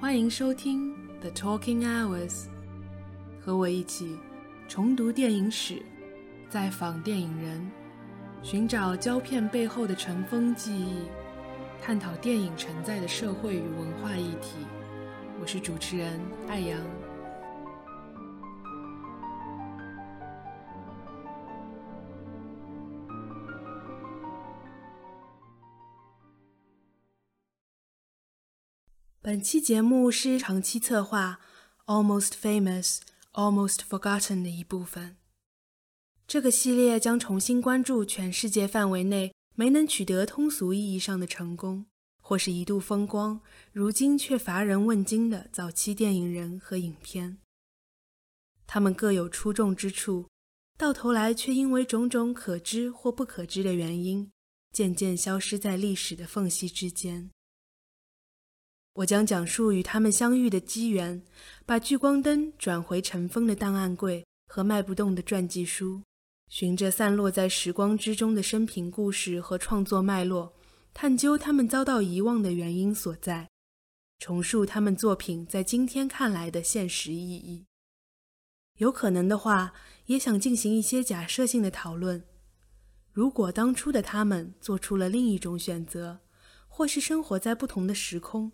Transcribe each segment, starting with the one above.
欢迎收听 The Talking Hours，和我一起重读电影史，再访电影人，寻找胶片背后的尘封记忆，探讨电影承载的社会与文化议题。我是主持人艾阳。本期节目是长期策划《Almost Famous, Almost Forgotten》的一部分。这个系列将重新关注全世界范围内没能取得通俗意义上的成功，或是一度风光，如今却乏人问津的早期电影人和影片。他们各有出众之处，到头来却因为种种可知或不可知的原因，渐渐消失在历史的缝隙之间。我将讲述与他们相遇的机缘，把聚光灯转回尘封的档案柜和卖不动的传记书，循着散落在时光之中的生平故事和创作脉络，探究他们遭到遗忘的原因所在，重述他们作品在今天看来的现实意义。有可能的话，也想进行一些假设性的讨论：如果当初的他们做出了另一种选择，或是生活在不同的时空。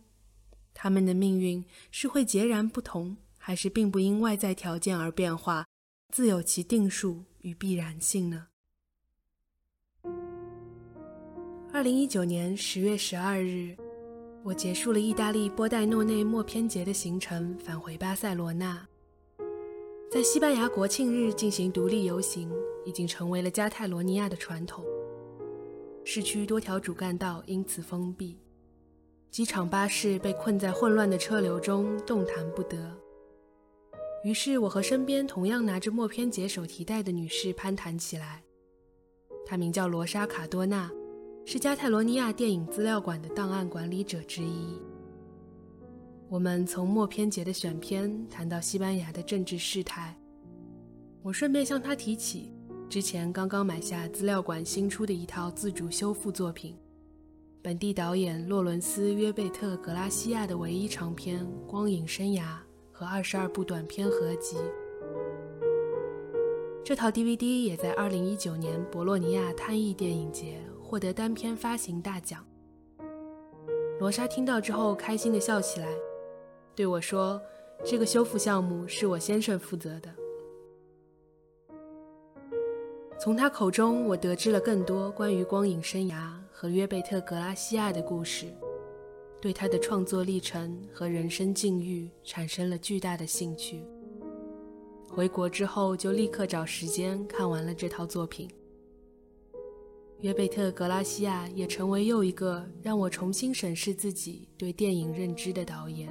他们的命运是会截然不同，还是并不因外在条件而变化，自有其定数与必然性呢？二零一九年十月十二日，我结束了意大利波代诺内默片节的行程，返回巴塞罗那。在西班牙国庆日进行独立游行，已经成为了加泰罗尼亚的传统。市区多条主干道因此封闭。机场巴士被困在混乱的车流中，动弹不得。于是，我和身边同样拿着默片节手提袋的女士攀谈起来。她名叫罗莎卡多纳，是加泰罗尼亚电影资料馆的档案管理者之一。我们从默片节的选片谈到西班牙的政治事态，我顺便向她提起之前刚刚买下资料馆新出的一套自主修复作品。本地导演洛伦斯·约贝特·格拉西亚的唯一长片《光影生涯》和二十二部短片合集。这套 DVD 也在2019年博洛尼亚探艺电影节获得单片发行大奖。罗莎听到之后开心地笑起来，对我说：“这个修复项目是我先生负责的。”从他口中，我得知了更多关于光影生涯。和约贝特·格拉西亚的故事，对他的创作历程和人生境遇产生了巨大的兴趣。回国之后，就立刻找时间看完了这套作品。约贝特·格拉西亚也成为又一个让我重新审视自己对电影认知的导演。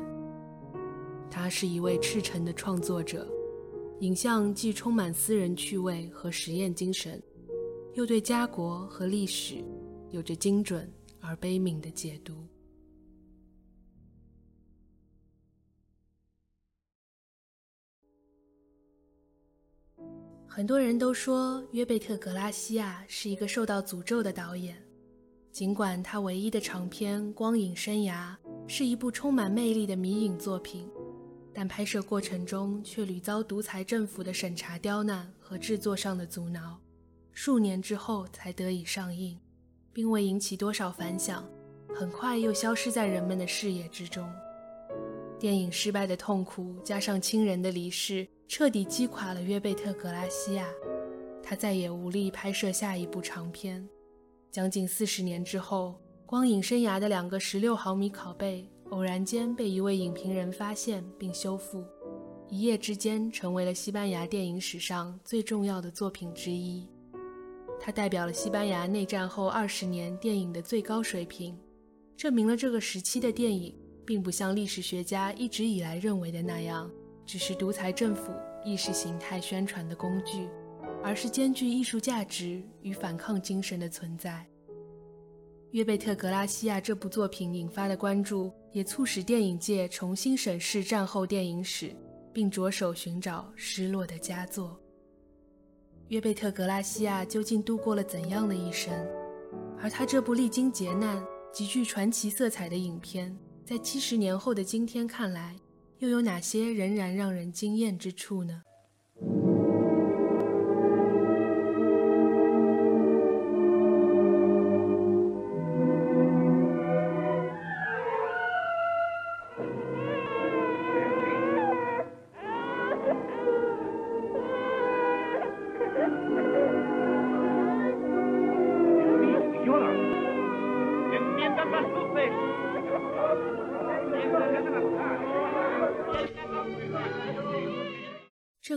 他是一位赤诚的创作者，影像既充满私人趣味和实验精神，又对家国和历史。有着精准而悲悯的解读。很多人都说约贝特·格拉西亚是一个受到诅咒的导演，尽管他唯一的长片《光影生涯》是一部充满魅力的迷影作品，但拍摄过程中却屡遭独裁政府的审查刁难和制作上的阻挠，数年之后才得以上映。并未引起多少反响，很快又消失在人们的视野之中。电影失败的痛苦加上亲人的离世，彻底击垮了约贝特·格拉西亚，他再也无力拍摄下一部长片。将近四十年之后，光影生涯的两个十六毫米拷贝偶然间被一位影评人发现并修复，一夜之间成为了西班牙电影史上最重要的作品之一。它代表了西班牙内战后二十年电影的最高水平，证明了这个时期的电影并不像历史学家一直以来认为的那样，只是独裁政府意识形态宣传的工具，而是兼具艺术价值与反抗精神的存在。约贝特·格拉西亚这部作品引发的关注，也促使电影界重新审视战后电影史，并着手寻找失落的佳作。约贝特·格拉西亚究竟度过了怎样的一生？而他这部历经劫难、极具传奇色彩的影片，在七十年后的今天看来，又有哪些仍然让人惊艳之处呢？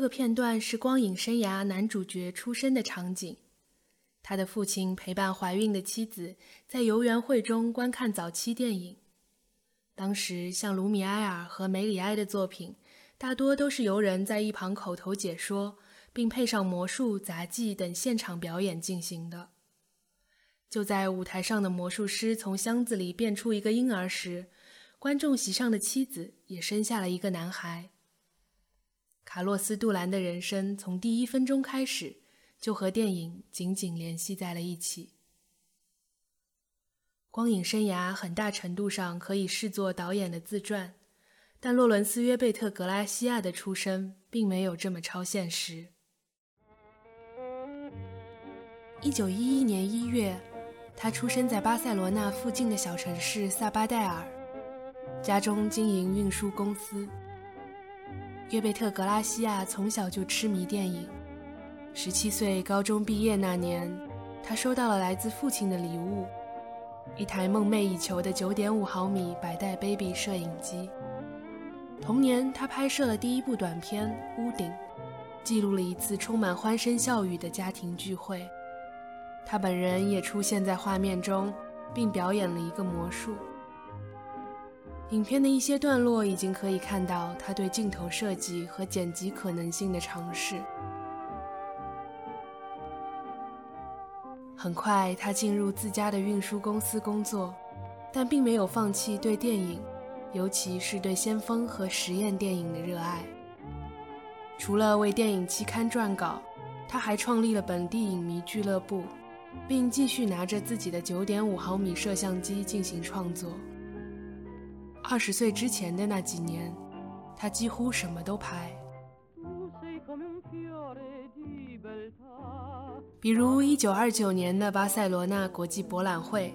个片段是光影生涯男主角出生的场景。他的父亲陪伴怀孕的妻子在游园会中观看早期电影。当时，像卢米埃尔和梅里埃的作品，大多都是由人在一旁口头解说，并配上魔术、杂技等现场表演进行的。就在舞台上的魔术师从箱子里变出一个婴儿时，观众席上的妻子也生下了一个男孩。卡洛斯·杜兰的人生从第一分钟开始就和电影紧紧联系在了一起。光影生涯很大程度上可以视作导演的自传，但洛伦斯·约贝特·格拉西亚的出生并没有这么超现实。一九一一年一月，他出生在巴塞罗那附近的小城市萨巴代尔，家中经营运输公司。约贝特·格拉西亚从小就痴迷电影。十七岁高中毕业那年，他收到了来自父亲的礼物——一台梦寐以求的九点五毫米百代 Baby 摄影机。同年，他拍摄了第一部短片《屋顶》，记录了一次充满欢声笑语的家庭聚会。他本人也出现在画面中，并表演了一个魔术。影片的一些段落已经可以看到他对镜头设计和剪辑可能性的尝试。很快，他进入自家的运输公司工作，但并没有放弃对电影，尤其是对先锋和实验电影的热爱。除了为电影期刊撰稿，他还创立了本地影迷俱乐部，并继续拿着自己的9.5毫米摄像机进行创作。二十岁之前的那几年，他几乎什么都拍，比如一九二九年的巴塞罗那国际博览会，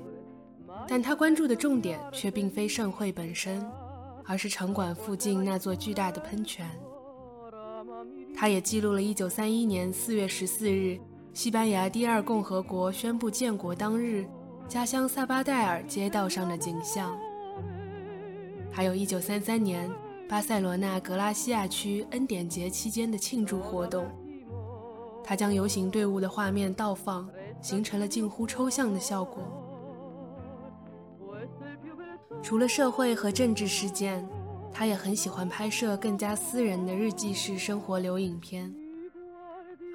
但他关注的重点却并非盛会本身，而是场馆附近那座巨大的喷泉。他也记录了一九三一年四月十四日，西班牙第二共和国宣布建国当日，家乡萨巴代尔街道上的景象。还有1933年巴塞罗那格拉西亚区恩典节期间的庆祝活动，他将游行队伍的画面倒放，形成了近乎抽象的效果。除了社会和政治事件，他也很喜欢拍摄更加私人的日记式生活流影片。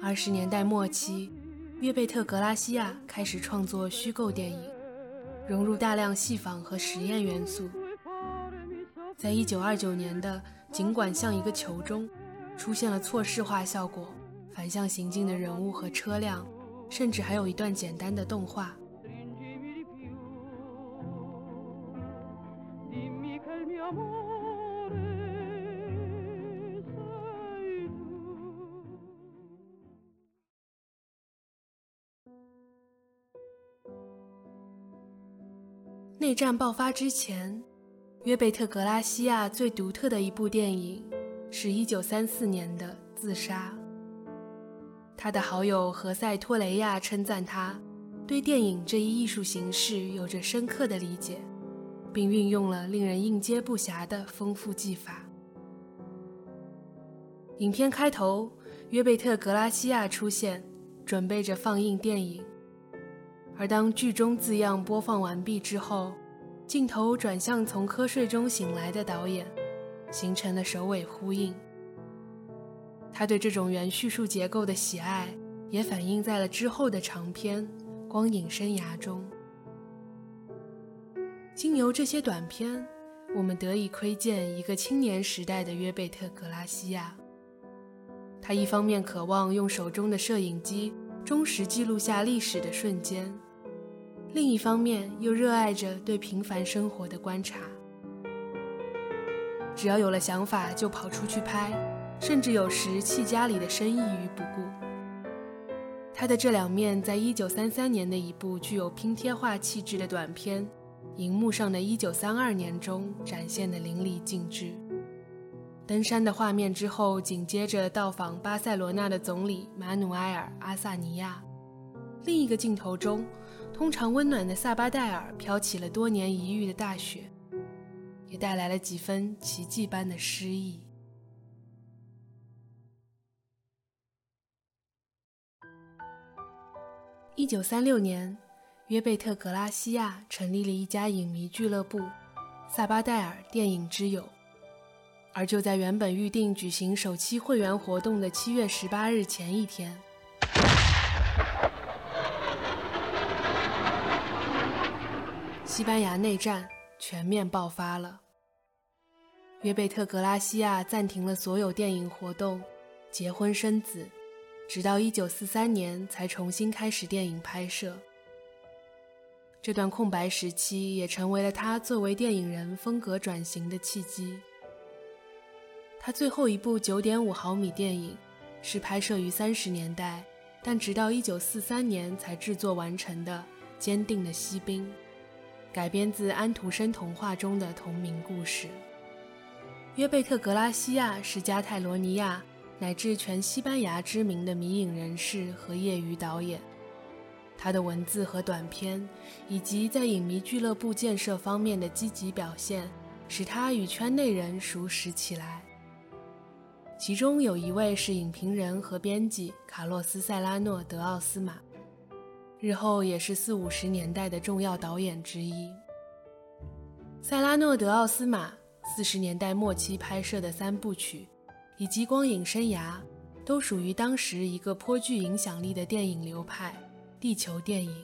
二十年代末期，约贝特·格拉西亚开始创作虚构电影，融入大量戏仿和实验元素。在一九二九年的《尽管像一个球》中，出现了错视化效果、反向行进的人物和车辆，甚至还有一段简单的动画。内战爆发之前。约贝特·格拉西亚最独特的一部电影是1934年的《自杀》。他的好友何塞·托雷亚称赞他对电影这一艺术形式有着深刻的理解，并运用了令人应接不暇的丰富技法。影片开头，约贝特·格拉西亚出现，准备着放映电影，而当剧中字样播放完毕之后。镜头转向从瞌睡中醒来的导演，形成了首尾呼应。他对这种原叙述结构的喜爱，也反映在了之后的长篇《光影生涯》中。经由这些短片，我们得以窥见一个青年时代的约贝特·格拉西亚。他一方面渴望用手中的摄影机忠实记录下历史的瞬间。另一方面，又热爱着对平凡生活的观察。只要有了想法就跑出去拍，甚至有时弃家里的生意于不顾。他的这两面，在一九三三年的一部具有拼贴画气质的短片《荧幕上的一九三二年》中展现得淋漓尽致。登山的画面之后，紧接着到访巴塞罗那的总理马努埃尔·阿萨尼亚。另一个镜头中，通常温暖的萨巴戴尔飘起了多年一遇的大雪，也带来了几分奇迹般的诗意。一九三六年，约贝特·格拉西亚成立了一家影迷俱乐部——萨巴戴尔电影之友。而就在原本预定举行首期会员活动的七月十八日前一天，西班牙内战全面爆发了。约贝特·格拉西亚暂停了所有电影活动，结婚生子。直到1943年才重新开始电影拍摄。这段空白时期也成为了他作为电影人风格转型的契机。他最后一部9.5毫米电影是拍摄于30年代，但直到1943年才制作完成的《坚定的锡兵》，改编自安徒生童话中的同名故事。约贝特·格拉西亚是加泰罗尼亚。乃至全西班牙知名的迷影人士和业余导演，他的文字和短片，以及在影迷俱乐部建设方面的积极表现，使他与圈内人熟识起来。其中有一位是影评人和编辑卡洛斯·塞拉诺·德奥斯马，日后也是四五十年代的重要导演之一。塞拉诺·德奥斯马四十年代末期拍摄的三部曲。以及光影生涯，都属于当时一个颇具影响力的电影流派——地球电影。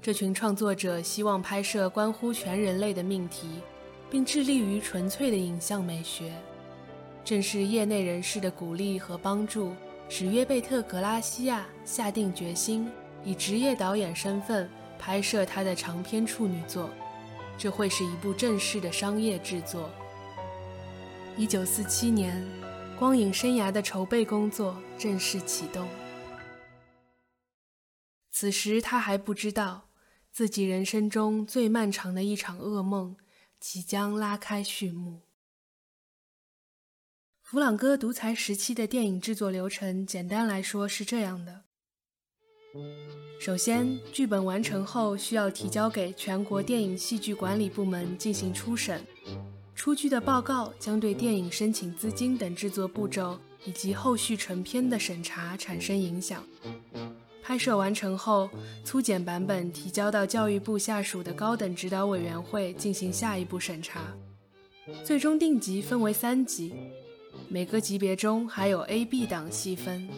这群创作者希望拍摄关乎全人类的命题，并致力于纯粹的影像美学。正是业内人士的鼓励和帮助，使约贝特·格拉西亚下定决心以职业导演身份拍摄他的长篇处女作。这会是一部正式的商业制作。一九四七年，光影生涯的筹备工作正式启动。此时，他还不知道自己人生中最漫长的一场噩梦即将拉开序幕。弗朗哥独裁时期的电影制作流程，简单来说是这样的：首先，剧本完成后需要提交给全国电影戏剧管理部门进行初审。出具的报告将对电影申请资金等制作步骤以及后续成片的审查产生影响。拍摄完成后，粗剪版本提交到教育部下属的高等指导委员会进行下一步审查。最终定级分为三级，每个级别中还有 A、B 档细分。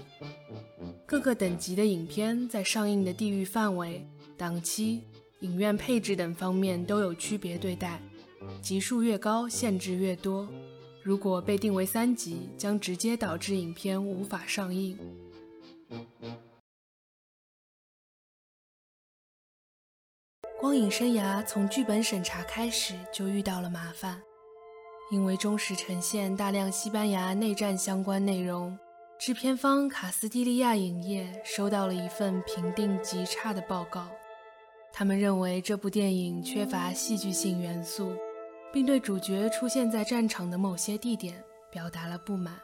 各个等级的影片在上映的地域范围、档期、影院配置等方面都有区别对待。级数越高，限制越多。如果被定为三级，将直接导致影片无法上映。光影生涯从剧本审查开始就遇到了麻烦，因为忠实呈现大量西班牙内战相关内容，制片方卡斯蒂利亚影业收到了一份评定极差的报告。他们认为这部电影缺乏戏剧性元素。并对主角出现在战场的某些地点表达了不满，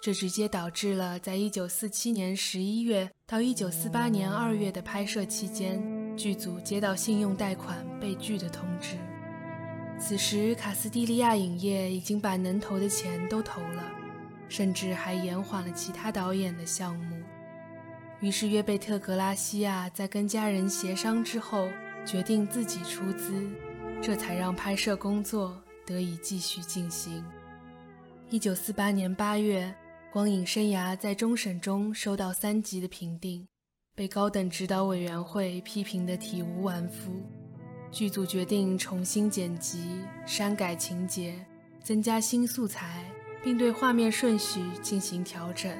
这直接导致了在1947年11月到1948年2月的拍摄期间，剧组接到信用贷款被拒的通知。此时，卡斯蒂利亚影业已经把能投的钱都投了，甚至还延缓了其他导演的项目。于是，约贝特·格拉西亚在跟家人协商之后，决定自己出资。这才让拍摄工作得以继续进行。一九四八年八月，光影生涯在终审中收到三级的评定，被高等指导委员会批评的体无完肤。剧组决定重新剪辑、删改情节、增加新素材，并对画面顺序进行调整。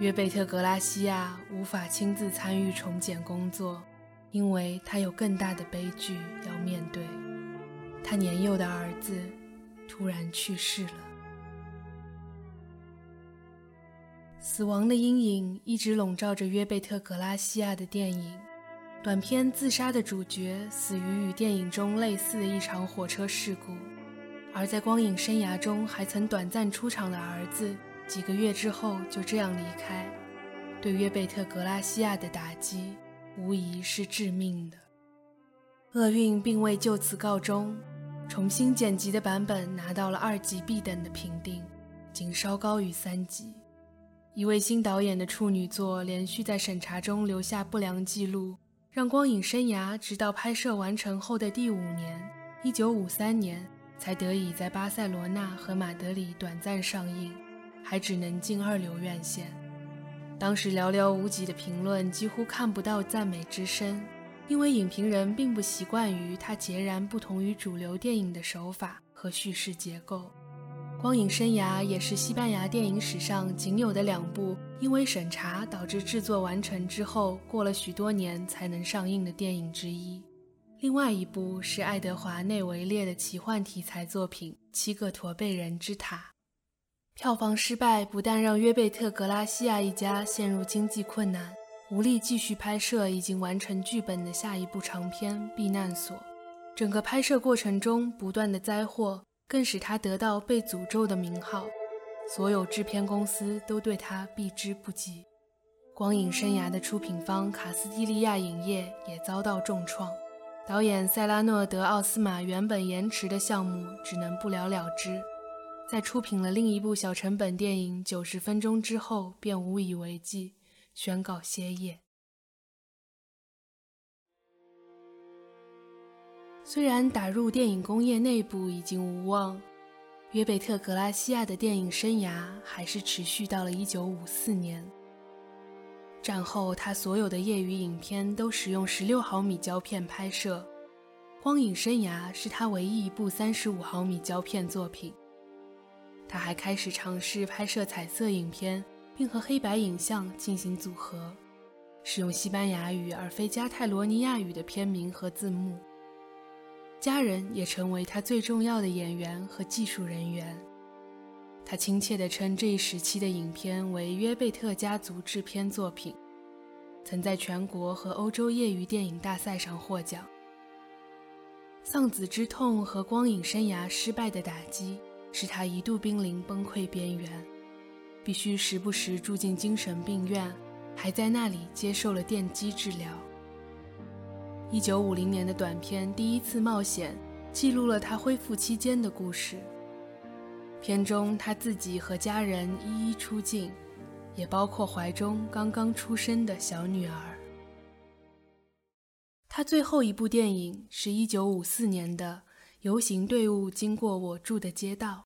约贝特·格拉西亚无法亲自参与重剪工作，因为他有更大的悲剧要面对。他年幼的儿子，突然去世了。死亡的阴影一直笼罩着约贝特·格拉西亚的电影。短片《自杀》的主角死于与电影中类似的一场火车事故，而在光影生涯中还曾短暂出场的儿子，几个月之后就这样离开，对约贝特·格拉西亚的打击无疑是致命的。厄运并未就此告终，重新剪辑的版本拿到了二级 B 等的评定，仅稍高于三级。一位新导演的处女作连续在审查中留下不良记录。让光影生涯直到拍摄完成后的第五年，1953年才得以在巴塞罗那和马德里短暂上映，还只能进二流院线。当时寥寥无几的评论几乎看不到赞美之声，因为影评人并不习惯于它截然不同于主流电影的手法和叙事结构。光影生涯也是西班牙电影史上仅有的两部因为审查导致制作完成之后过了许多年才能上映的电影之一。另外一部是爱德华内维列的奇幻题材作品《七个驼背人之塔》。票房失败不但让约贝特·格拉西亚一家陷入经济困难，无力继续拍摄已经完成剧本的下一部长片《避难所》。整个拍摄过程中不断的灾祸。更使他得到被诅咒的名号，所有制片公司都对他避之不及。光影生涯的出品方卡斯蒂利亚影业也遭到重创，导演塞拉诺·德奥斯马原本延迟的项目只能不了了之，在出品了另一部小成本电影九十分钟之后便无以为继，宣告歇业。虽然打入电影工业内部已经无望，约贝特·格拉西亚的电影生涯还是持续到了1954年。战后，他所有的业余影片都使用16毫米胶片拍摄，《光影生涯》是他唯一一部35毫米胶片作品。他还开始尝试拍摄彩色影片，并和黑白影像进行组合，使用西班牙语而非加泰罗尼亚语的片名和字幕。家人也成为他最重要的演员和技术人员。他亲切地称这一时期的影片为约贝特家族制片作品，曾在全国和欧洲业余电影大赛上获奖。丧子之痛和光影生涯失败的打击，使他一度濒临崩溃边缘，必须时不时住进精神病院，还在那里接受了电击治疗。一九五零年的短片《第一次冒险》记录了他恢复期间的故事。片中他自己和家人一一出镜，也包括怀中刚刚出生的小女儿。他最后一部电影是一九五四年的《游行队伍经过我住的街道》。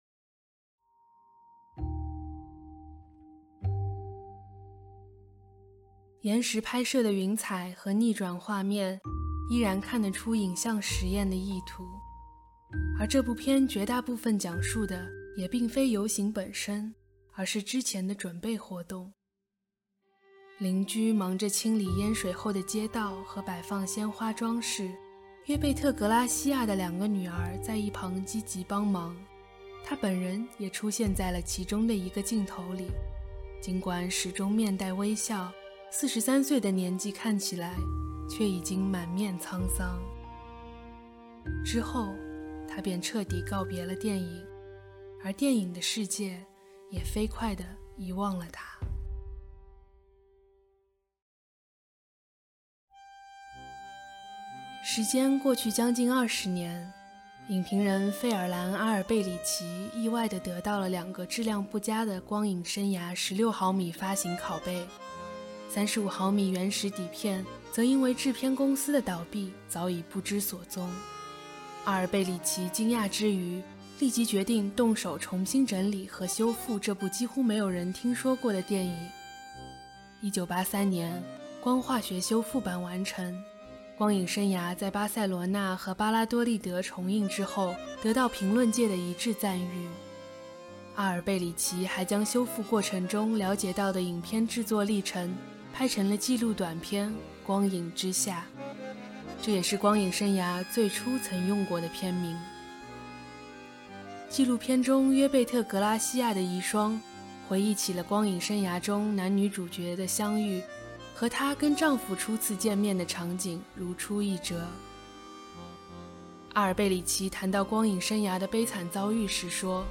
延时拍摄的云彩和逆转画面。依然看得出影像实验的意图，而这部片绝大部分讲述的也并非游行本身，而是之前的准备活动。邻居忙着清理淹水后的街道和摆放鲜花装饰，约贝特·格拉西亚的两个女儿在一旁积极帮忙，他本人也出现在了其中的一个镜头里，尽管始终面带微笑，四十三岁的年纪看起来。却已经满面沧桑。之后，他便彻底告别了电影，而电影的世界也飞快地遗忘了他。时间过去将近二十年，影评人费尔兰·阿尔贝里奇意外地得到了两个质量不佳的光影生涯十六毫米发行拷贝。三十五毫米原始底片则因为制片公司的倒闭早已不知所踪。阿尔贝里奇惊讶之余，立即决定动手重新整理和修复这部几乎没有人听说过的电影。一九八三年，光化学修复版完成，光影生涯在巴塞罗那和巴拉多利德重映之后，得到评论界的一致赞誉。阿尔贝里奇还将修复过程中了解到的影片制作历程。拍成了纪录短片《光影之下》，这也是光影生涯最初曾用过的片名。纪录片中约贝特·格拉西亚的遗孀回忆起了光影生涯中男女主角的相遇和她跟丈夫初次见面的场景如出一辙。阿尔贝里奇谈到光影生涯的悲惨遭遇时说：“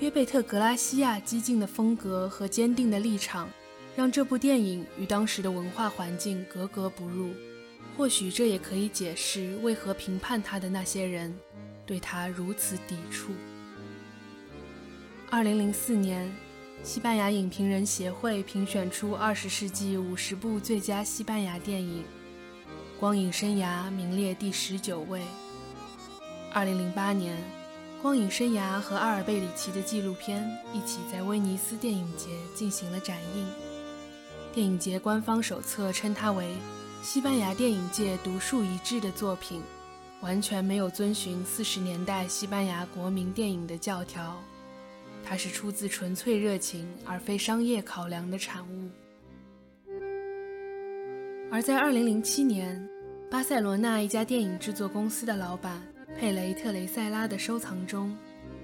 约贝特·格拉西亚激进的风格和坚定的立场。”让这部电影与当时的文化环境格格不入，或许这也可以解释为何评判他的那些人对他如此抵触。二零零四年，西班牙影评人协会评选出二十世纪五十部最佳西班牙电影，《光影生涯》名列第十九位。二零零八年，《光影生涯》和阿尔贝里奇的纪录片一起在威尼斯电影节进行了展映。电影节官方手册称它为西班牙电影界独树一帜的作品，完全没有遵循四十年代西班牙国民电影的教条。它是出自纯粹热情而非商业考量的产物。而在2007年，巴塞罗那一家电影制作公司的老板佩雷特雷塞拉的收藏中，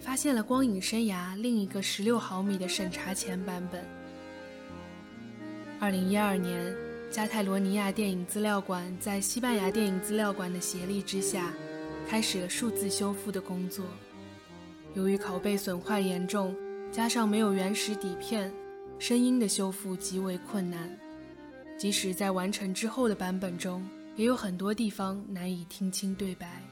发现了《光影生涯》另一个16毫米的审查前版本。二零一二年，加泰罗尼亚电影资料馆在西班牙电影资料馆的协力之下，开始了数字修复的工作。由于拷贝损坏严重，加上没有原始底片，声音的修复极为困难。即使在完成之后的版本中，也有很多地方难以听清对白。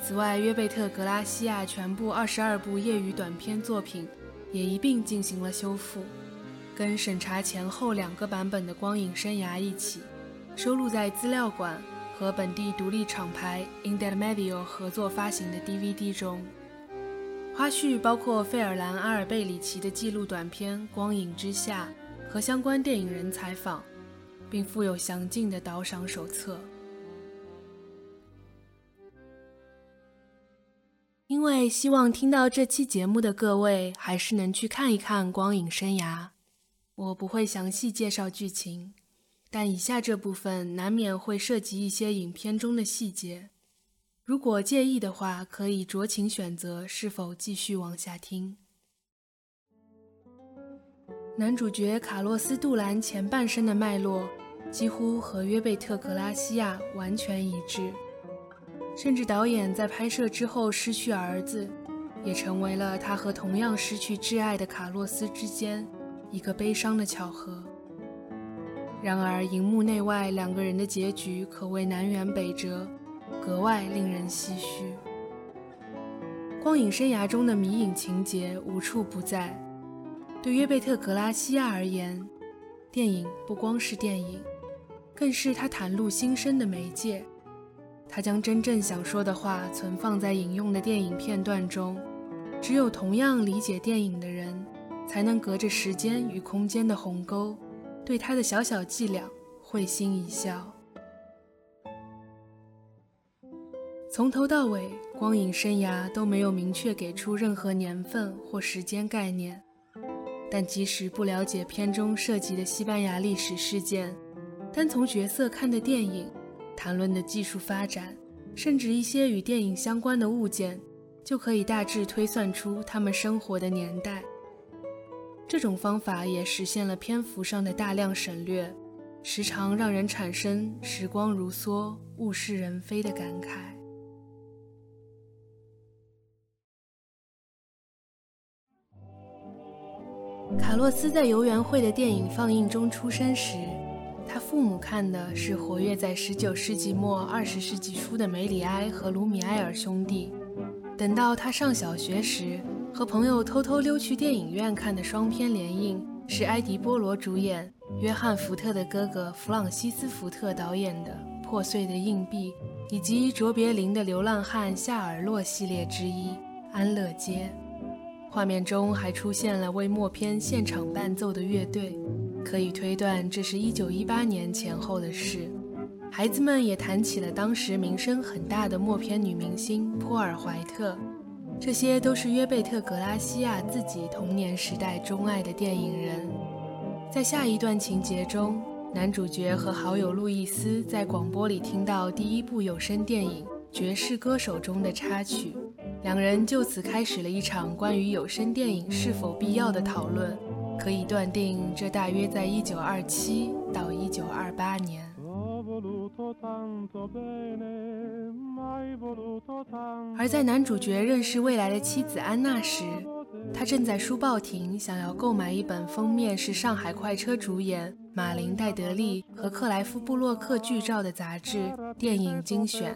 此外，约贝特·格拉西亚全部二十二部业余短片作品也一并进行了修复。跟审查前后两个版本的光影生涯一起，收录在资料馆和本地独立厂牌 Indelmedio 合作发行的 DVD 中。花絮包括费尔兰·阿尔贝里奇的记录短片《光影之下》和相关电影人采访，并附有详尽的导赏手册。因为希望听到这期节目的各位还是能去看一看《光影生涯》。我不会详细介绍剧情，但以下这部分难免会涉及一些影片中的细节。如果介意的话，可以酌情选择是否继续往下听。男主角卡洛斯·杜兰前半生的脉络几乎和约贝特·格拉西亚完全一致，甚至导演在拍摄之后失去儿子，也成为了他和同样失去挚爱的卡洛斯之间。一个悲伤的巧合。然而，荧幕内外两个人的结局可谓南辕北辙，格外令人唏嘘。光影生涯中的迷影情节无处不在。对约贝特·格拉西亚而言，电影不光是电影，更是他袒露心声的媒介。他将真正想说的话存放在引用的电影片段中，只有同样理解电影的人。才能隔着时间与空间的鸿沟，对他的小小伎俩会心一笑。从头到尾，光影生涯都没有明确给出任何年份或时间概念。但即使不了解片中涉及的西班牙历史事件，单从角色看的电影，谈论的技术发展，甚至一些与电影相关的物件，就可以大致推算出他们生活的年代。这种方法也实现了篇幅上的大量省略，时常让人产生“时光如梭，物是人非”的感慨。卡洛斯在游园会的电影放映中出生时，他父母看的是活跃在19世纪末20世纪初的梅里埃和卢米埃尔兄弟。等到他上小学时，和朋友偷偷溜去电影院看的双片联映是埃迪·波罗主演、约翰·福特的哥哥弗朗西斯·福特导演的《破碎的硬币》，以及卓别林的流浪汉夏尔洛系列之一《安乐街》。画面中还出现了为默片现场伴奏的乐队，可以推断这是一九一八年前后的事。孩子们也谈起了当时名声很大的默片女明星波尔怀特。这些都是约贝特·格拉西亚自己童年时代钟爱的电影人。在下一段情节中，男主角和好友路易斯在广播里听到第一部有声电影《爵士歌手》中的插曲，两人就此开始了一场关于有声电影是否必要的讨论。可以断定，这大约在1927到1928年。而在男主角认识未来的妻子安娜时，他正在书报亭想要购买一本封面是上海快车主演马林·戴德利和克莱夫·布洛克剧照的杂志《电影精选》。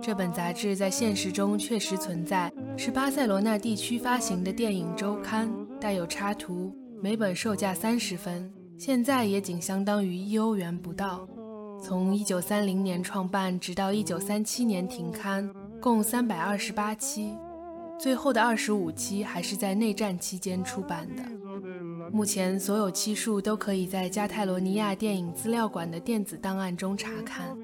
这本杂志在现实中确实存在，是巴塞罗那地区发行的电影周刊，带有插图，每本售价三十分，现在也仅相当于一欧元不到。从一九三零年创办，直到一九三七年停刊，共三百二十八期，最后的二十五期还是在内战期间出版的。目前所有期数都可以在加泰罗尼亚电影资料馆的电子档案中查看。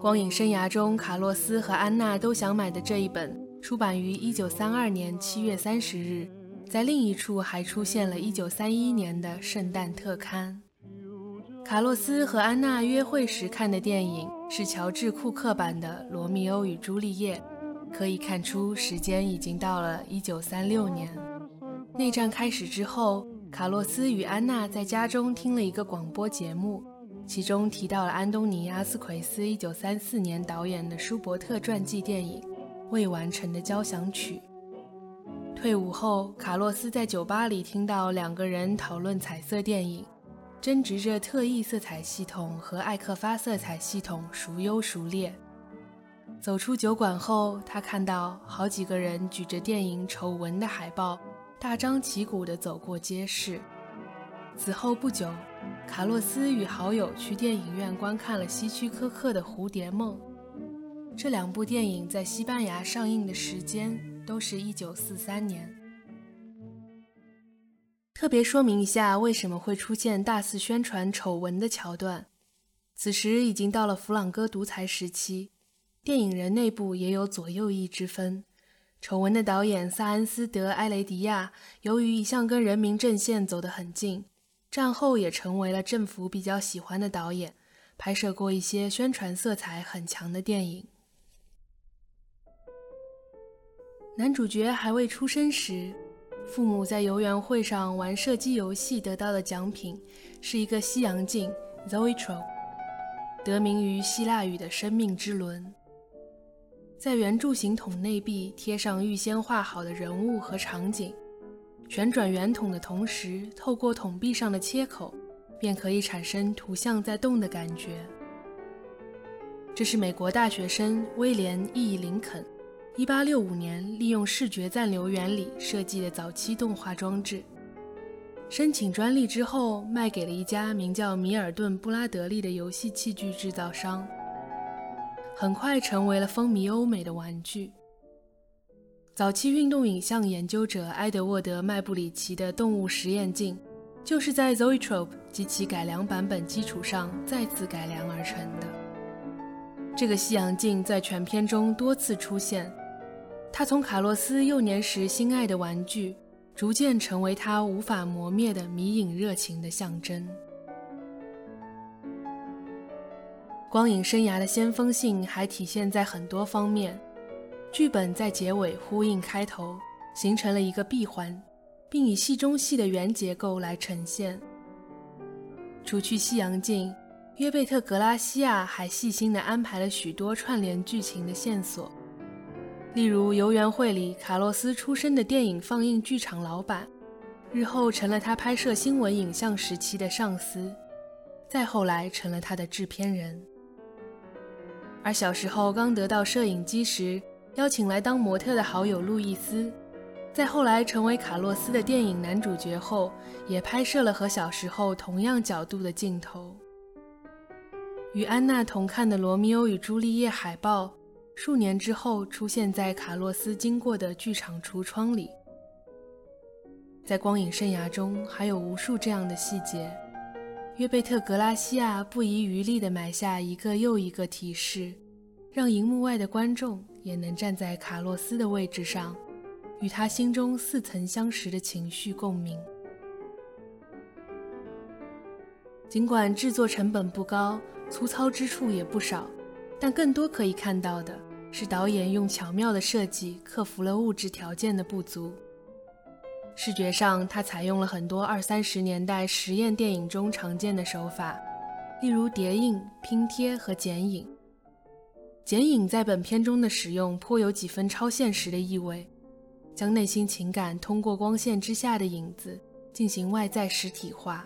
光影生涯中，卡洛斯和安娜都想买的这一本，出版于一九三二年七月三十日，在另一处还出现了一九三一年的圣诞特刊。卡洛斯和安娜约会时看的电影是乔治·库克版的《罗密欧与朱丽叶》，可以看出时间已经到了1936年。内战开始之后，卡洛斯与安娜在家中听了一个广播节目，其中提到了安东尼·阿斯奎斯1934年导演的舒伯特传记电影《未完成的交响曲》。退伍后，卡洛斯在酒吧里听到两个人讨论彩色电影。争执着特异色彩系统和艾克发色彩系统孰优孰劣。走出酒馆后，他看到好几个人举着电影《丑闻》的海报，大张旗鼓地走过街市。此后不久，卡洛斯与好友去电影院观看了希区柯克的《蝴蝶梦》。这两部电影在西班牙上映的时间都是一九四三年。特别说明一下，为什么会出现大肆宣传丑闻的桥段。此时已经到了弗朗哥独裁时期，电影人内部也有左右翼之分。丑闻的导演萨恩斯·德埃雷迪亚，由于一向跟人民阵线走得很近，战后也成为了政府比较喜欢的导演，拍摄过一些宣传色彩很强的电影。男主角还未出生时。父母在游园会上玩射击游戏得到的奖品是一个西洋镜 （Zoetrope），得名于希腊语的生命之轮。在圆柱形筒内壁贴上预先画好的人物和场景，旋转圆筒的同时，透过筒壁上的切口，便可以产生图像在动的感觉。这是美国大学生威廉 ·E· 林肯。一八六五年，利用视觉暂留原理设计的早期动画装置，申请专利之后，卖给了一家名叫米尔顿·布拉德利的游戏器具制造商，很快成为了风靡欧美的玩具。早期运动影像研究者埃德沃德·麦布里奇的动物实验镜，就是在 Zoetrope 及其改良版本基础上再次改良而成的。这个西洋镜在全片中多次出现。他从卡洛斯幼年时心爱的玩具，逐渐成为他无法磨灭的迷影热情的象征。光影生涯的先锋性还体现在很多方面。剧本在结尾呼应开头，形成了一个闭环，并以戏中戏的原结构来呈现。除去西洋镜，约贝特·格拉西亚还细心地安排了许多串联剧情的线索。例如，游园会里卡洛斯出身的电影放映剧场老板，日后成了他拍摄新闻影像时期的上司，再后来成了他的制片人。而小时候刚得到摄影机时，邀请来当模特的好友路易斯，在后来成为卡洛斯的电影男主角后，也拍摄了和小时候同样角度的镜头。与安娜同看的《罗密欧与朱丽叶》海报。数年之后，出现在卡洛斯经过的剧场橱窗里。在光影生涯中，还有无数这样的细节。约贝特·格拉西亚不遗余力地埋下一个又一个提示，让荧幕外的观众也能站在卡洛斯的位置上，与他心中似曾相识的情绪共鸣。尽管制作成本不高，粗糙之处也不少，但更多可以看到的。是导演用巧妙的设计克服了物质条件的不足。视觉上，他采用了很多二三十年代实验电影中常见的手法，例如叠印、拼贴和剪影。剪影在本片中的使用颇有几分超现实的意味，将内心情感通过光线之下的影子进行外在实体化。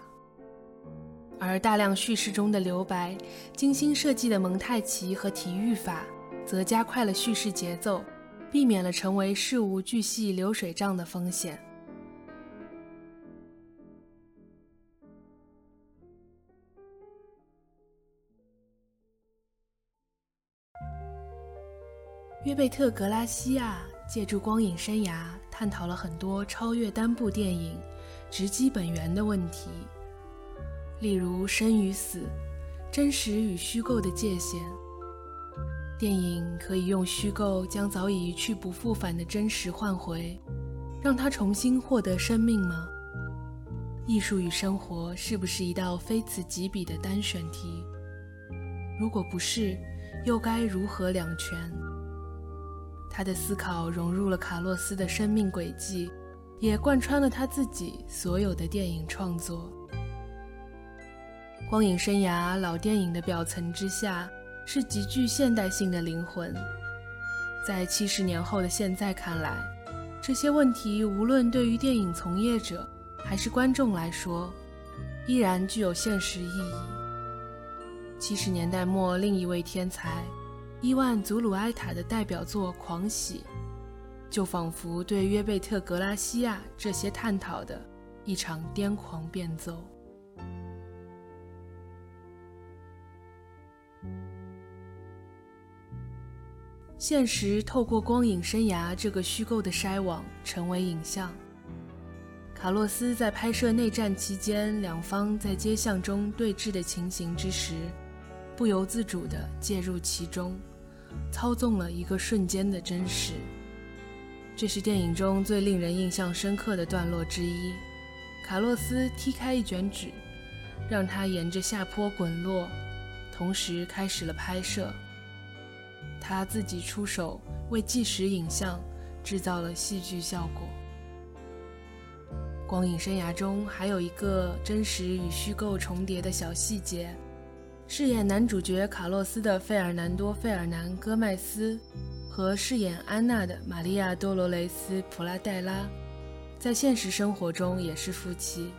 而大量叙事中的留白、精心设计的蒙太奇和体育法，则加快了叙事节奏，避免了成为事无巨细流水账的风险。约贝特·格拉西亚借助光影生涯，探讨了很多超越单部电影、直击本源的问题，例如生与死、真实与虚构的界限。电影可以用虚构将早已一去不复返的真实换回，让它重新获得生命吗？艺术与生活是不是一道非此即彼的单选题？如果不是，又该如何两全？他的思考融入了卡洛斯的生命轨迹，也贯穿了他自己所有的电影创作。光影生涯老电影的表层之下，是极具现代性的灵魂。在七十年后的现在看来，这些问题无论对于电影从业者还是观众来说，依然具有现实意义。七十年代末，另一位天才。伊万·祖鲁埃塔的代表作《狂喜》，就仿佛对约贝特·格拉西亚这些探讨的一场癫狂变奏。现实透过光影生涯这个虚构的筛网，成为影像。卡洛斯在拍摄内战期间两方在街巷中对峙的情形之时，不由自主地介入其中。操纵了一个瞬间的真实，这是电影中最令人印象深刻的段落之一。卡洛斯踢开一卷纸，让它沿着下坡滚落，同时开始了拍摄。他自己出手为纪实影像制造了戏剧效果。光影生涯中还有一个真实与虚构重叠的小细节。饰演男主角卡洛斯的费尔南多·费尔南·戈麦斯和饰演安娜的玛利亚·多罗雷斯·普拉戴拉，在现实生活中也是夫妻。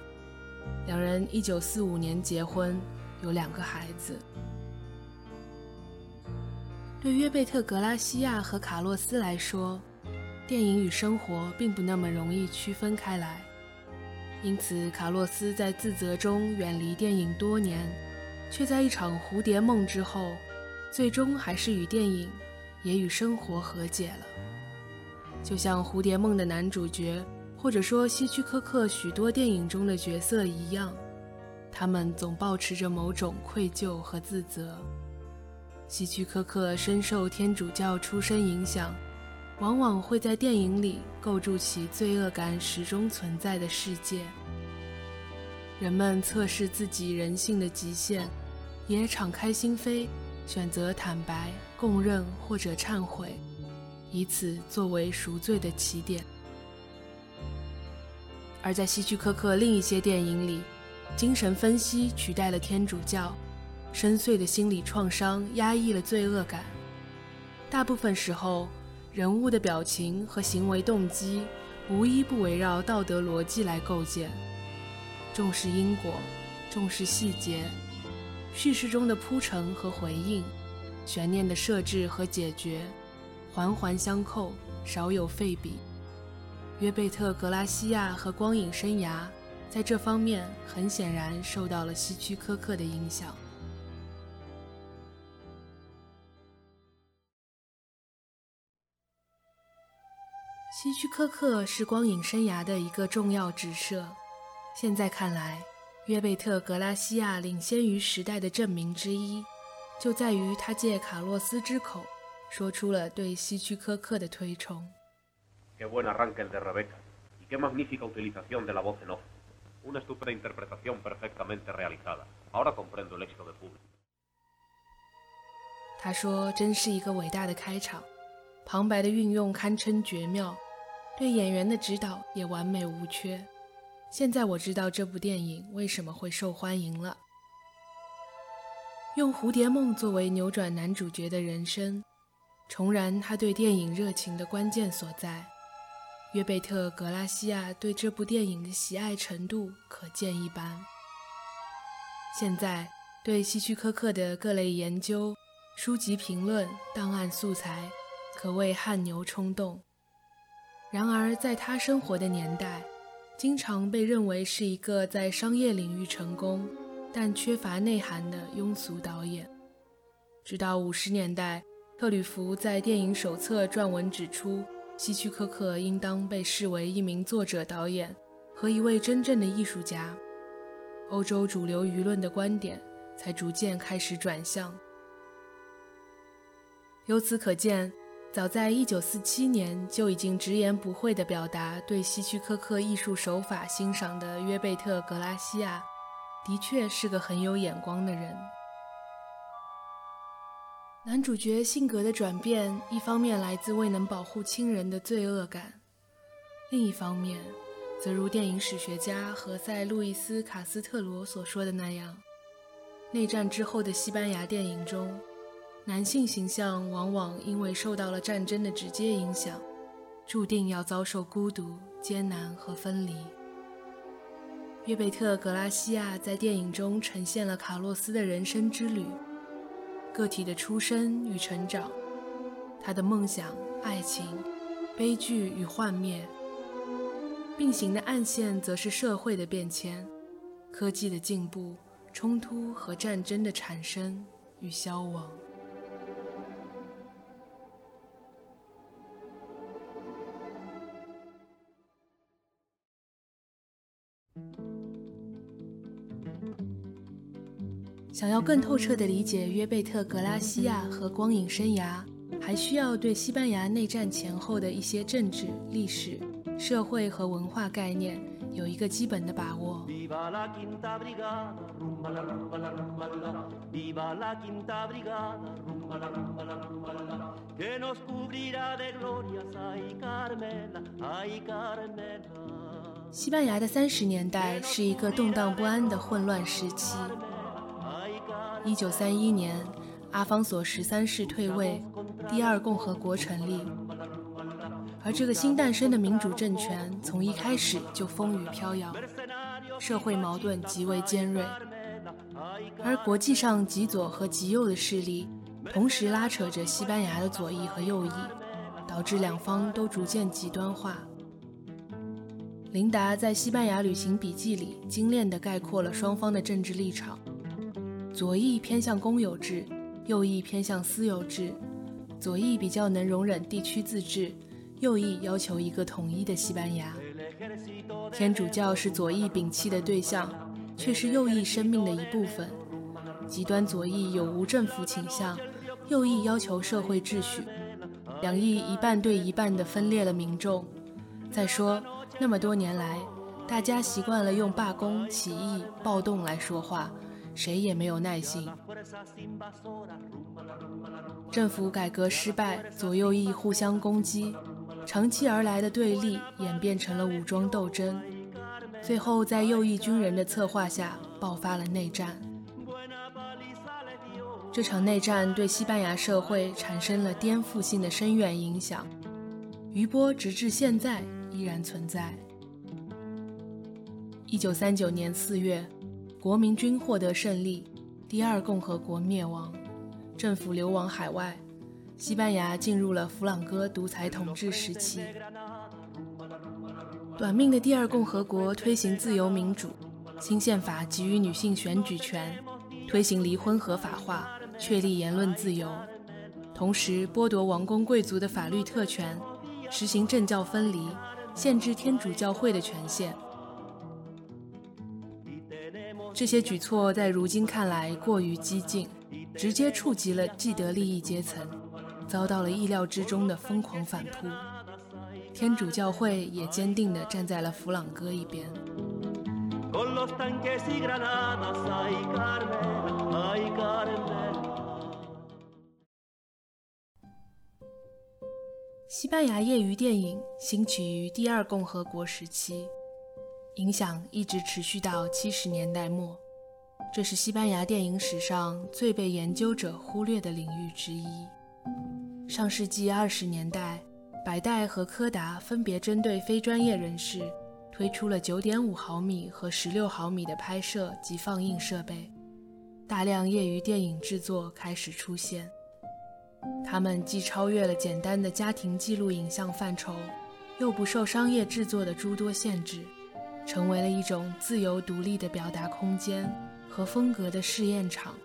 两人1945年结婚，有两个孩子。对约贝特·格拉西亚和卡洛斯来说，电影与生活并不那么容易区分开来，因此卡洛斯在自责中远离电影多年。却在一场蝴蝶梦之后，最终还是与电影，也与生活和解了。就像蝴蝶梦的男主角，或者说希区柯克许多电影中的角色一样，他们总保持着某种愧疚和自责。希区柯克深受天主教出身影响，往往会在电影里构筑起罪恶感始终存在的世界。人们测试自己人性的极限。也敞开心扉，选择坦白、供认或者忏悔，以此作为赎罪的起点。而在希区柯克另一些电影里，精神分析取代了天主教，深邃的心理创伤压抑了罪恶感。大部分时候，人物的表情和行为动机无一不围绕道德逻辑来构建，重视因果，重视细节。叙事中的铺陈和回应，悬念的设置和解决，环环相扣，少有废笔。约贝特·格拉西亚和光影生涯在这方面很显然受到了希区柯克的影响。希区柯克是光影生涯的一个重要直射，现在看来。约贝特·格拉西亚领先于时代的证明之一，就在于他借卡洛斯之口说出了对希区柯克的推崇。Qué buen arranque el de Rebeca y qué magnífica utilización de la voz en off. Una estupenda interpretación perfectamente realizada. Ahora comprendo el éxito del público. 他说：“真是一个伟大的开场，旁白的运用堪称绝妙，对演员的指导也完美无缺。现在我知道这部电影为什么会受欢迎了。用蝴蝶梦作为扭转男主角的人生，重燃他对电影热情的关键所在。约贝特·格拉西亚对这部电影的喜爱程度可见一斑。现在对希区柯克的各类研究、书籍评论、档案素材，可谓汗牛充栋。然而，在他生活的年代，经常被认为是一个在商业领域成功。但缺乏内涵的庸俗导演。直到五十年代，特吕弗在电影手册撰文指出，希区柯克应当被视为一名作者导演和一位真正的艺术家。欧洲主流舆论的观点才逐渐开始转向。由此可见，早在一九四七年就已经直言不讳地表达对希区柯克艺术手法欣赏的约贝特·格拉西亚。的确是个很有眼光的人。男主角性格的转变，一方面来自未能保护亲人的罪恶感，另一方面，则如电影史学家何塞·路易斯·卡斯特罗所说的那样，内战之后的西班牙电影中，男性形象往往因为受到了战争的直接影响，注定要遭受孤独、艰难和分离。约贝特·格拉西亚在电影中呈现了卡洛斯的人生之旅，个体的出生与成长，他的梦想、爱情、悲剧与幻灭。并行的暗线则是社会的变迁、科技的进步、冲突和战争的产生与消亡。想要更透彻地理解约贝特·格拉西亚和光影生涯，还需要对西班牙内战前后的一些政治、历史、社会和文化概念有一个基本的把握。西班牙的三十年代是一个动荡不安的混乱时期。一九三一年，阿方索十三世退位，第二共和国成立。而这个新诞生的民主政权从一开始就风雨飘摇，社会矛盾极为尖锐。而国际上极左和极右的势力同时拉扯着西班牙的左翼和右翼，导致两方都逐渐极端化。琳达在西班牙旅行笔记里精炼地概括了双方的政治立场。左翼偏向公有制，右翼偏向私有制。左翼比较能容忍地区自治，右翼要求一个统一的西班牙。天主教是左翼摒弃的对象，却是右翼生命的一部分。极端左翼有无政府倾向，右翼要求社会秩序。两翼一半对一半地分裂了民众。再说，那么多年来，大家习惯了用罢工、起义、暴动来说话。谁也没有耐心。政府改革失败，左右翼互相攻击，长期而来的对立演变成了武装斗争，最后在右翼军人的策划下爆发了内战。这场内战对西班牙社会产生了颠覆性的深远影响，余波直至现在依然存在。一九三九年四月。国民军获得胜利，第二共和国灭亡，政府流亡海外，西班牙进入了弗朗哥独裁统治时期。短命的第二共和国推行自由民主，新宪法给予女性选举权，推行离婚合法化，确立言论自由，同时剥夺王公贵族的法律特权，实行政教分离，限制天主教会的权限。这些举措在如今看来过于激进，直接触及了既得利益阶层，遭到了意料之中的疯狂反扑。天主教会也坚定地站在了弗朗哥一边。西班牙业余电影兴起于第二共和国时期，影响一直持续到七十年代末。这是西班牙电影史上最被研究者忽略的领域之一。上世纪二十年代，百代和柯达分别针对非专业人士推出了九点五毫米和十六毫米的拍摄及放映设备，大量业余电影制作开始出现。他们既超越了简单的家庭记录影像范畴，又不受商业制作的诸多限制，成为了一种自由独立的表达空间和风格的试验场。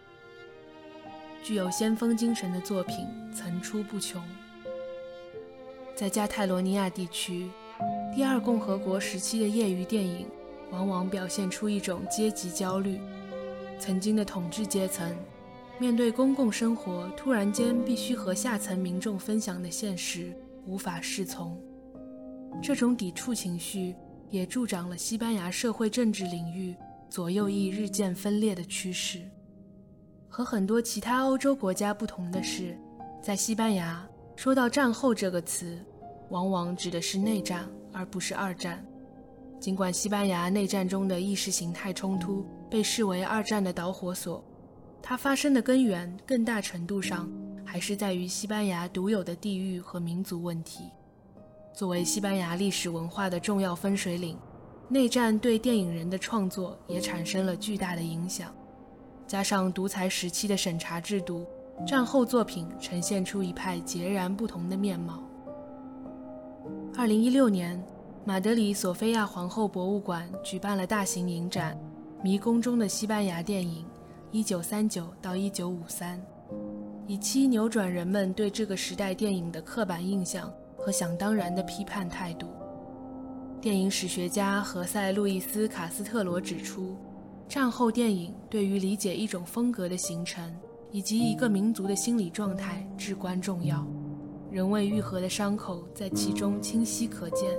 具有先锋精神的作品层出不穷。在加泰罗尼亚地区，第二共和国时期的业余电影往往表现出一种阶级焦虑，曾经的统治阶层。面对公共生活突然间必须和下层民众分享的现实，无法适从。这种抵触情绪也助长了西班牙社会政治领域左右翼日渐分裂的趋势。和很多其他欧洲国家不同的是，在西班牙，说到“战后”这个词，往往指的是内战，而不是二战。尽管西班牙内战中的意识形态冲突被视为二战的导火索。它发生的根源，更大程度上还是在于西班牙独有的地域和民族问题。作为西班牙历史文化的重要分水岭，内战对电影人的创作也产生了巨大的影响。加上独裁时期的审查制度，战后作品呈现出一派截然不同的面貌。二零一六年，马德里索菲亚皇后博物馆举办了大型影展《迷宫中的西班牙电影》。一九三九到一九五三，以期扭转人们对这个时代电影的刻板印象和想当然的批判态度。电影史学家何塞·路易斯·卡斯特罗指出，战后电影对于理解一种风格的形成以及一个民族的心理状态至关重要。仍未愈合的伤口在其中清晰可见。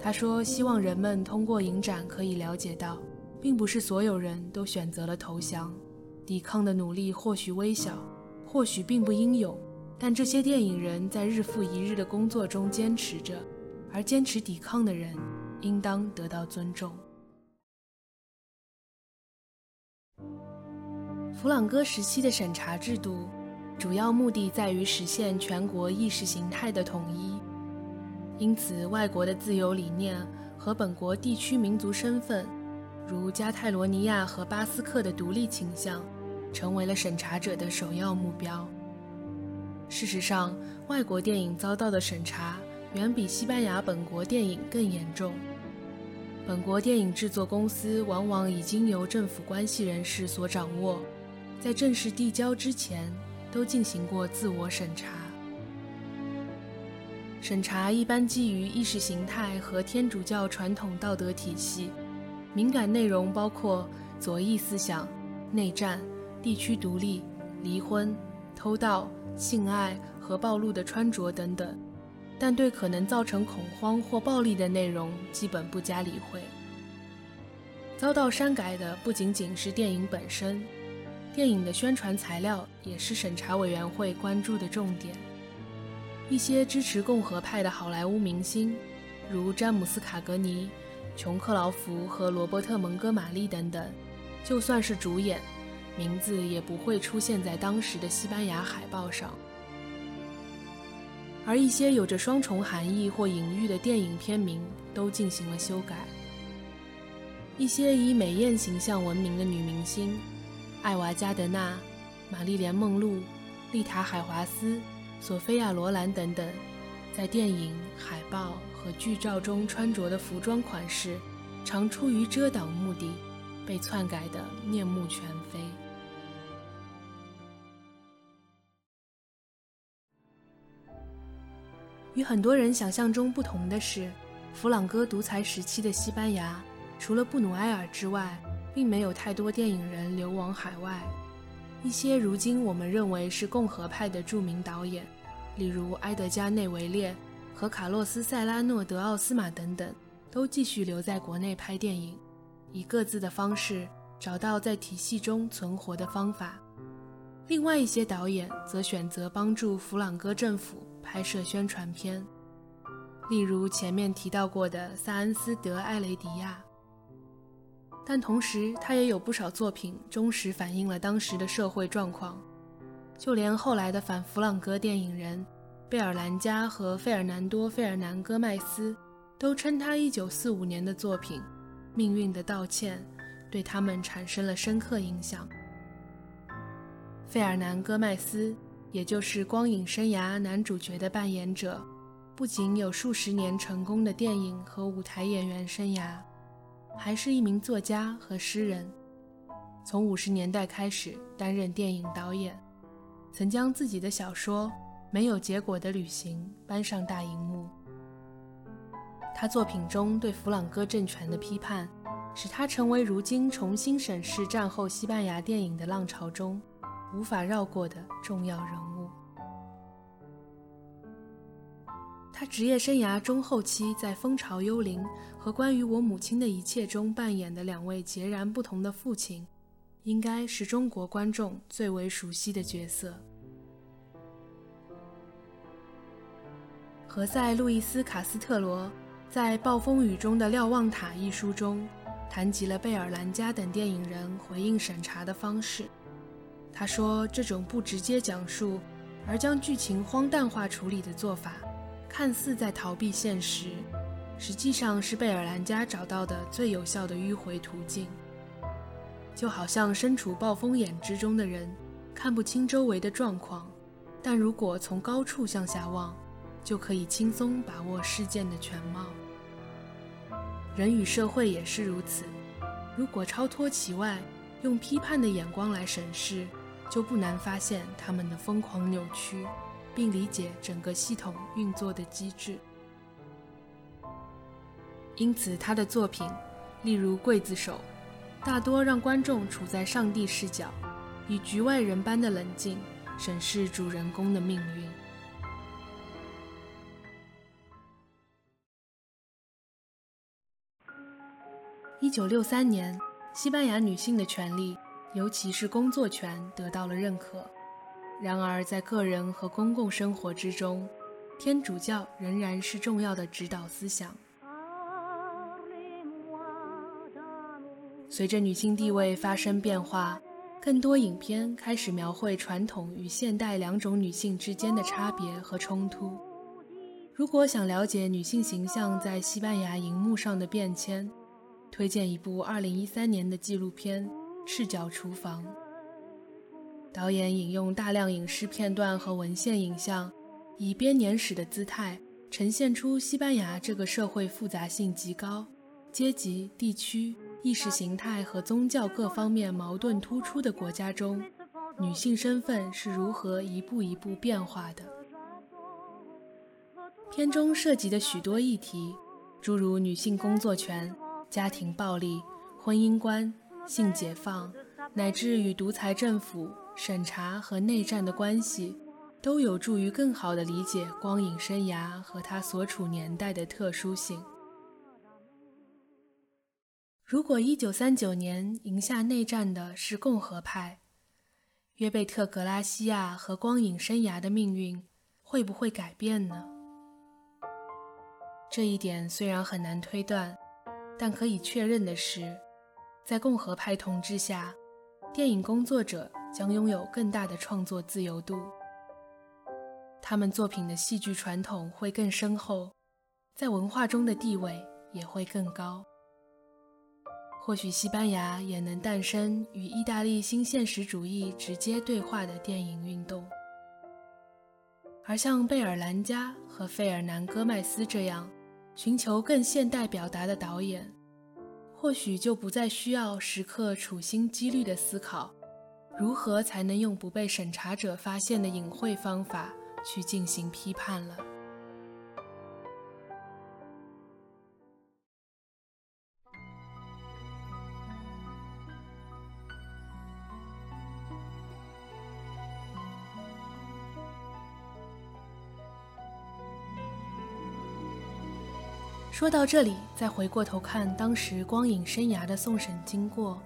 他说：“希望人们通过影展可以了解到，并不是所有人都选择了投降。”抵抗的努力或许微小，或许并不英勇，但这些电影人在日复一日的工作中坚持着，而坚持抵抗的人应当得到尊重。弗朗哥时期的审查制度，主要目的在于实现全国意识形态的统一，因此外国的自由理念和本国地区民族身份。如加泰罗尼亚和巴斯克的独立倾向，成为了审查者的首要目标。事实上，外国电影遭到的审查远比西班牙本国电影更严重。本国电影制作公司往往已经由政府关系人士所掌握，在正式递交之前都进行过自我审查。审查一般基于意识形态和天主教传统道德体系。敏感内容包括左翼思想、内战、地区独立、离婚、偷盗、性爱和暴露的穿着等等，但对可能造成恐慌或暴力的内容基本不加理会。遭到删改的不仅仅是电影本身，电影的宣传材料也是审查委员会关注的重点。一些支持共和派的好莱坞明星，如詹姆斯·卡格尼。琼·克劳福和罗伯特·蒙哥马利等等，就算是主演，名字也不会出现在当时的西班牙海报上。而一些有着双重含义或隐喻的电影片名都进行了修改。一些以美艳形象闻名的女明星，艾娃·加德纳、玛丽莲·梦露、丽塔·海华斯、索菲亚·罗兰等等，在电影海报。和剧照中穿着的服装款式，常出于遮挡目的，被篡改的面目全非。与很多人想象中不同的是，弗朗哥独裁时期的西班牙，除了布努埃尔之外，并没有太多电影人流亡海外。一些如今我们认为是共和派的著名导演，例如埃德加内维列。和卡洛斯·塞拉诺·德奥斯马等等，都继续留在国内拍电影，以各自的方式找到在体系中存活的方法。另外一些导演则选择帮助弗朗哥政府拍摄宣传片，例如前面提到过的萨恩斯·德·艾雷迪亚。但同时，他也有不少作品忠实反映了当时的社会状况，就连后来的反弗朗哥电影人贝尔兰加和费尔南多·费尔南戈麦斯都称他1945年的作品《命运的道歉》对他们产生了深刻影响。费尔南戈麦斯，也就是光影生涯男主角的扮演者，不仅有数十年成功的电影和舞台演员生涯。还是一名作家和诗人，从五十年代开始担任电影导演，曾将自己的小说《没有结果的旅行》搬上大荧幕。他作品中对弗朗哥政权的批判，使他成为如今重新审视战后西班牙电影的浪潮中无法绕过的重要人物。他职业生涯中后期在《蜂巢幽灵》和《关于我母亲的一切》中扮演的两位截然不同的父亲，应该是中国观众最为熟悉的角色。何塞·路易斯·卡斯特罗在《暴风雨中的瞭望塔》一书中，谈及了贝尔兰加等电影人回应审查的方式。他说：“这种不直接讲述，而将剧情荒诞化处理的做法。”看似在逃避现实，实际上是贝尔兰加找到的最有效的迂回途径。就好像身处暴风眼之中的人，看不清周围的状况，但如果从高处向下望，就可以轻松把握事件的全貌。人与社会也是如此，如果超脱其外，用批判的眼光来审视，就不难发现他们的疯狂扭曲。并理解整个系统运作的机制，因此他的作品，例如《刽子手》，大多让观众处在上帝视角，以局外人般的冷静审视主人公的命运。一九六三年，西班牙女性的权利，尤其是工作权，得到了认可。然而，在个人和公共生活之中，天主教仍然是重要的指导思想。随着女性地位发生变化，更多影片开始描绘传统与现代两种女性之间的差别和冲突。如果想了解女性形象在西班牙荧幕上的变迁，推荐一部2013年的纪录片《赤脚厨房》。导演引用大量影视片段和文献影像，以编年史的姿态呈现出西班牙这个社会复杂性极高、阶级、地区、意识形态和宗教各方面矛盾突出的国家中，女性身份是如何一步一步变化的。片中涉及的许多议题，诸如女性工作权、家庭暴力、婚姻观、性解放，乃至与独裁政府。审查和内战的关系，都有助于更好地理解光影生涯和他所处年代的特殊性。如果1939年赢下内战的是共和派，约贝特·格拉西亚和光影生涯的命运会不会改变呢？这一点虽然很难推断，但可以确认的是，在共和派统治下，电影工作者。将拥有更大的创作自由度，他们作品的戏剧传统会更深厚，在文化中的地位也会更高。或许西班牙也能诞生与意大利新现实主义直接对话的电影运动，而像贝尔兰加和费尔南戈麦斯这样寻求更现代表达的导演，或许就不再需要时刻处心积虑的思考。如何才能用不被审查者发现的隐晦方法去进行批判了？说到这里，再回过头看当时光影生涯的送审经过，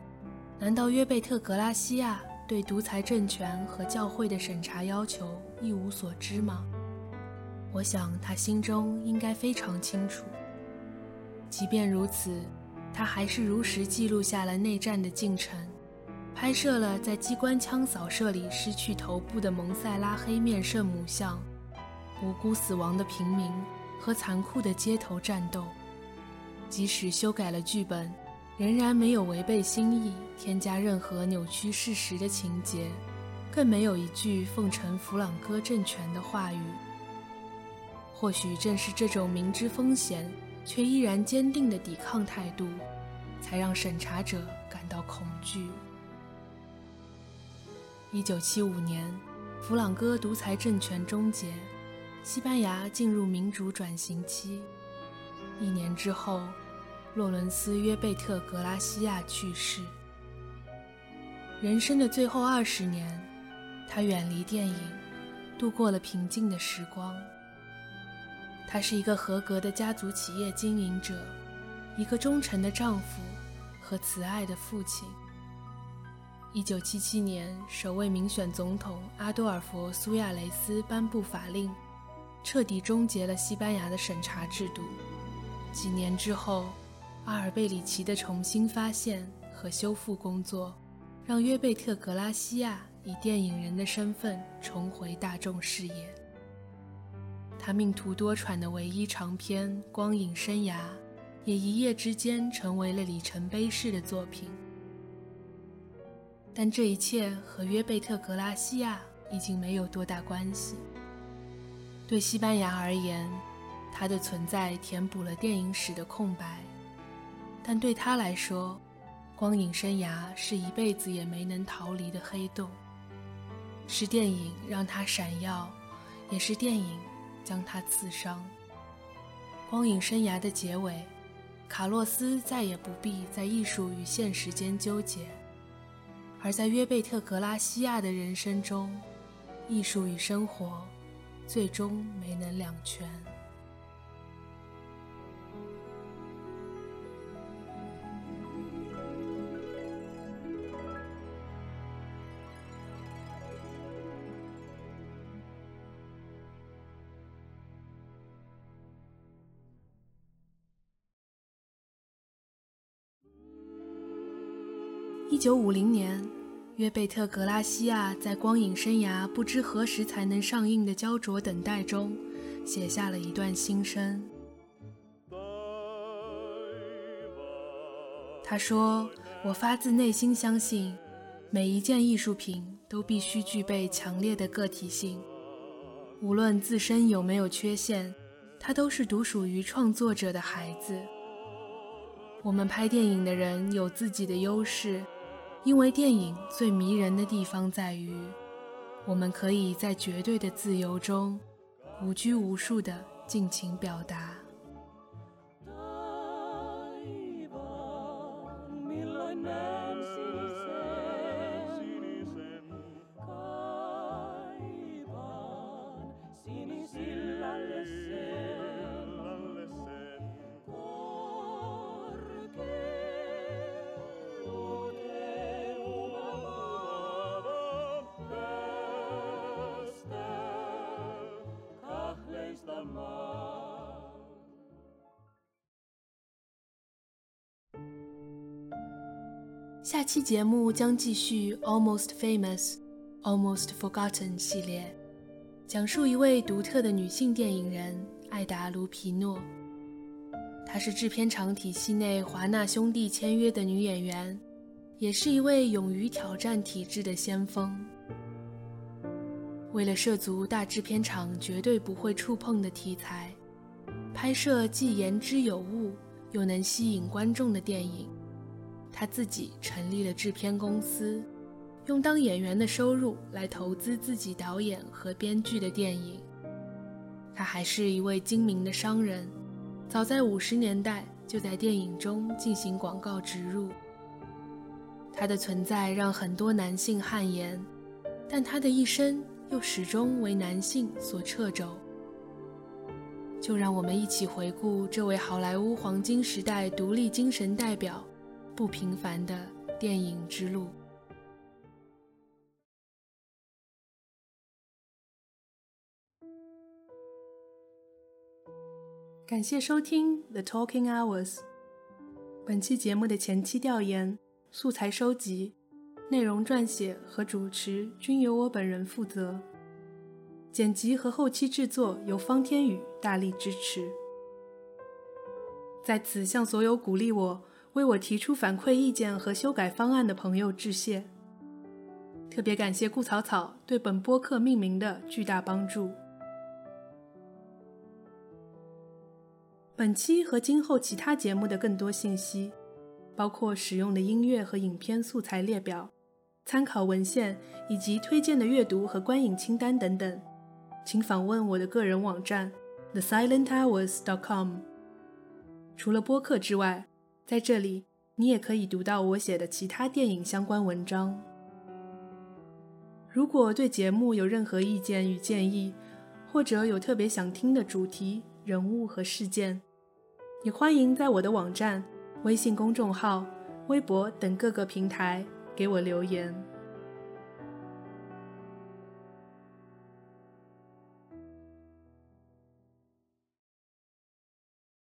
难道约贝特·格拉西亚？对独裁政权和教会的审查要求一无所知吗？我想他心中应该非常清楚。即便如此，他还是如实记录下了内战的进程，拍摄了在机关枪扫射里失去头部的蒙塞拉黑面圣母像、无辜死亡的平民和残酷的街头战斗。即使修改了剧本，仍然没有违背心意，添加任何扭曲事实的情节，更没有一句奉承弗朗哥政权的话语。或许正是这种明知风险。却依然坚定的抵抗态度，才让审查者感到恐惧。一九七五年，弗朗哥独裁政权终结，西班牙进入民主转型期。一年之后，洛伦斯·约贝特·格拉西亚去世。人生的最后二十年，他远离电影，度过了平静的时光。他是一个合格的家族企业经营者，一个忠诚的丈夫和慈爱的父亲。一九七七年，首位民选总统阿多尔佛·苏亚雷斯颁布法令，彻底终结了西班牙的审查制度。几年之后，阿尔贝里奇的重新发现和修复工作，让约贝特·格拉西亚以电影人的身份重回大众视野。他命途多舛的唯一长篇《光影生涯》，也一夜之间成为了里程碑式的作品。但这一切和约贝特·格拉西亚已经没有多大关系。对西班牙而言，他的存在填补了电影史的空白；但对他来说，《光影生涯》是一辈子也没能逃离的黑洞。是电影让他闪耀，也是电影。将他刺伤。光影生涯的结尾，卡洛斯再也不必在艺术与现实间纠结，而在约贝特·格拉西亚的人生中，艺术与生活最终没能两全。一九五零年，约贝特·格拉西亚在光影生涯不知何时才能上映的焦灼等待中，写下了一段心声。他说：“我发自内心相信，每一件艺术品都必须具备强烈的个体性，无论自身有没有缺陷，它都是独属于创作者的孩子。我们拍电影的人有自己的优势。”因为电影最迷人的地方在于，我们可以在绝对的自由中，无拘无束地尽情表达。期节目将继续《Almost Famous, Almost Forgotten》系列，讲述一位独特的女性电影人艾达·卢皮诺。她是制片厂体系内华纳兄弟签约的女演员，也是一位勇于挑战体制的先锋。为了涉足大制片厂绝对不会触碰的题材，拍摄既言之有物又能吸引观众的电影。他自己成立了制片公司，用当演员的收入来投资自己导演和编剧的电影。他还是一位精明的商人，早在五十年代就在电影中进行广告植入。他的存在让很多男性汗颜，但他的一生又始终为男性所掣肘。就让我们一起回顾这位好莱坞黄金时代独立精神代表。不平凡的电影之路。感谢收听《The Talking Hours》。本期节目的前期调研、素材收集、内容撰写和主持均由我本人负责，剪辑和后期制作由方天宇大力支持。在此向所有鼓励我、为我提出反馈意见和修改方案的朋友致谢。特别感谢顾草草对本播客命名的巨大帮助。本期和今后其他节目的更多信息，包括使用的音乐和影片素材列表、参考文献以及推荐的阅读和观影清单等等，请访问我的个人网站 thesilenthours.com。除了播客之外，在这里你也可以读到我写的其他电影相关文章。如果对节目有任何意见与建议，或者有特别想听的主题、人物和事件，也欢迎在我的网站、微信公众号、微博等各个平台给我留言。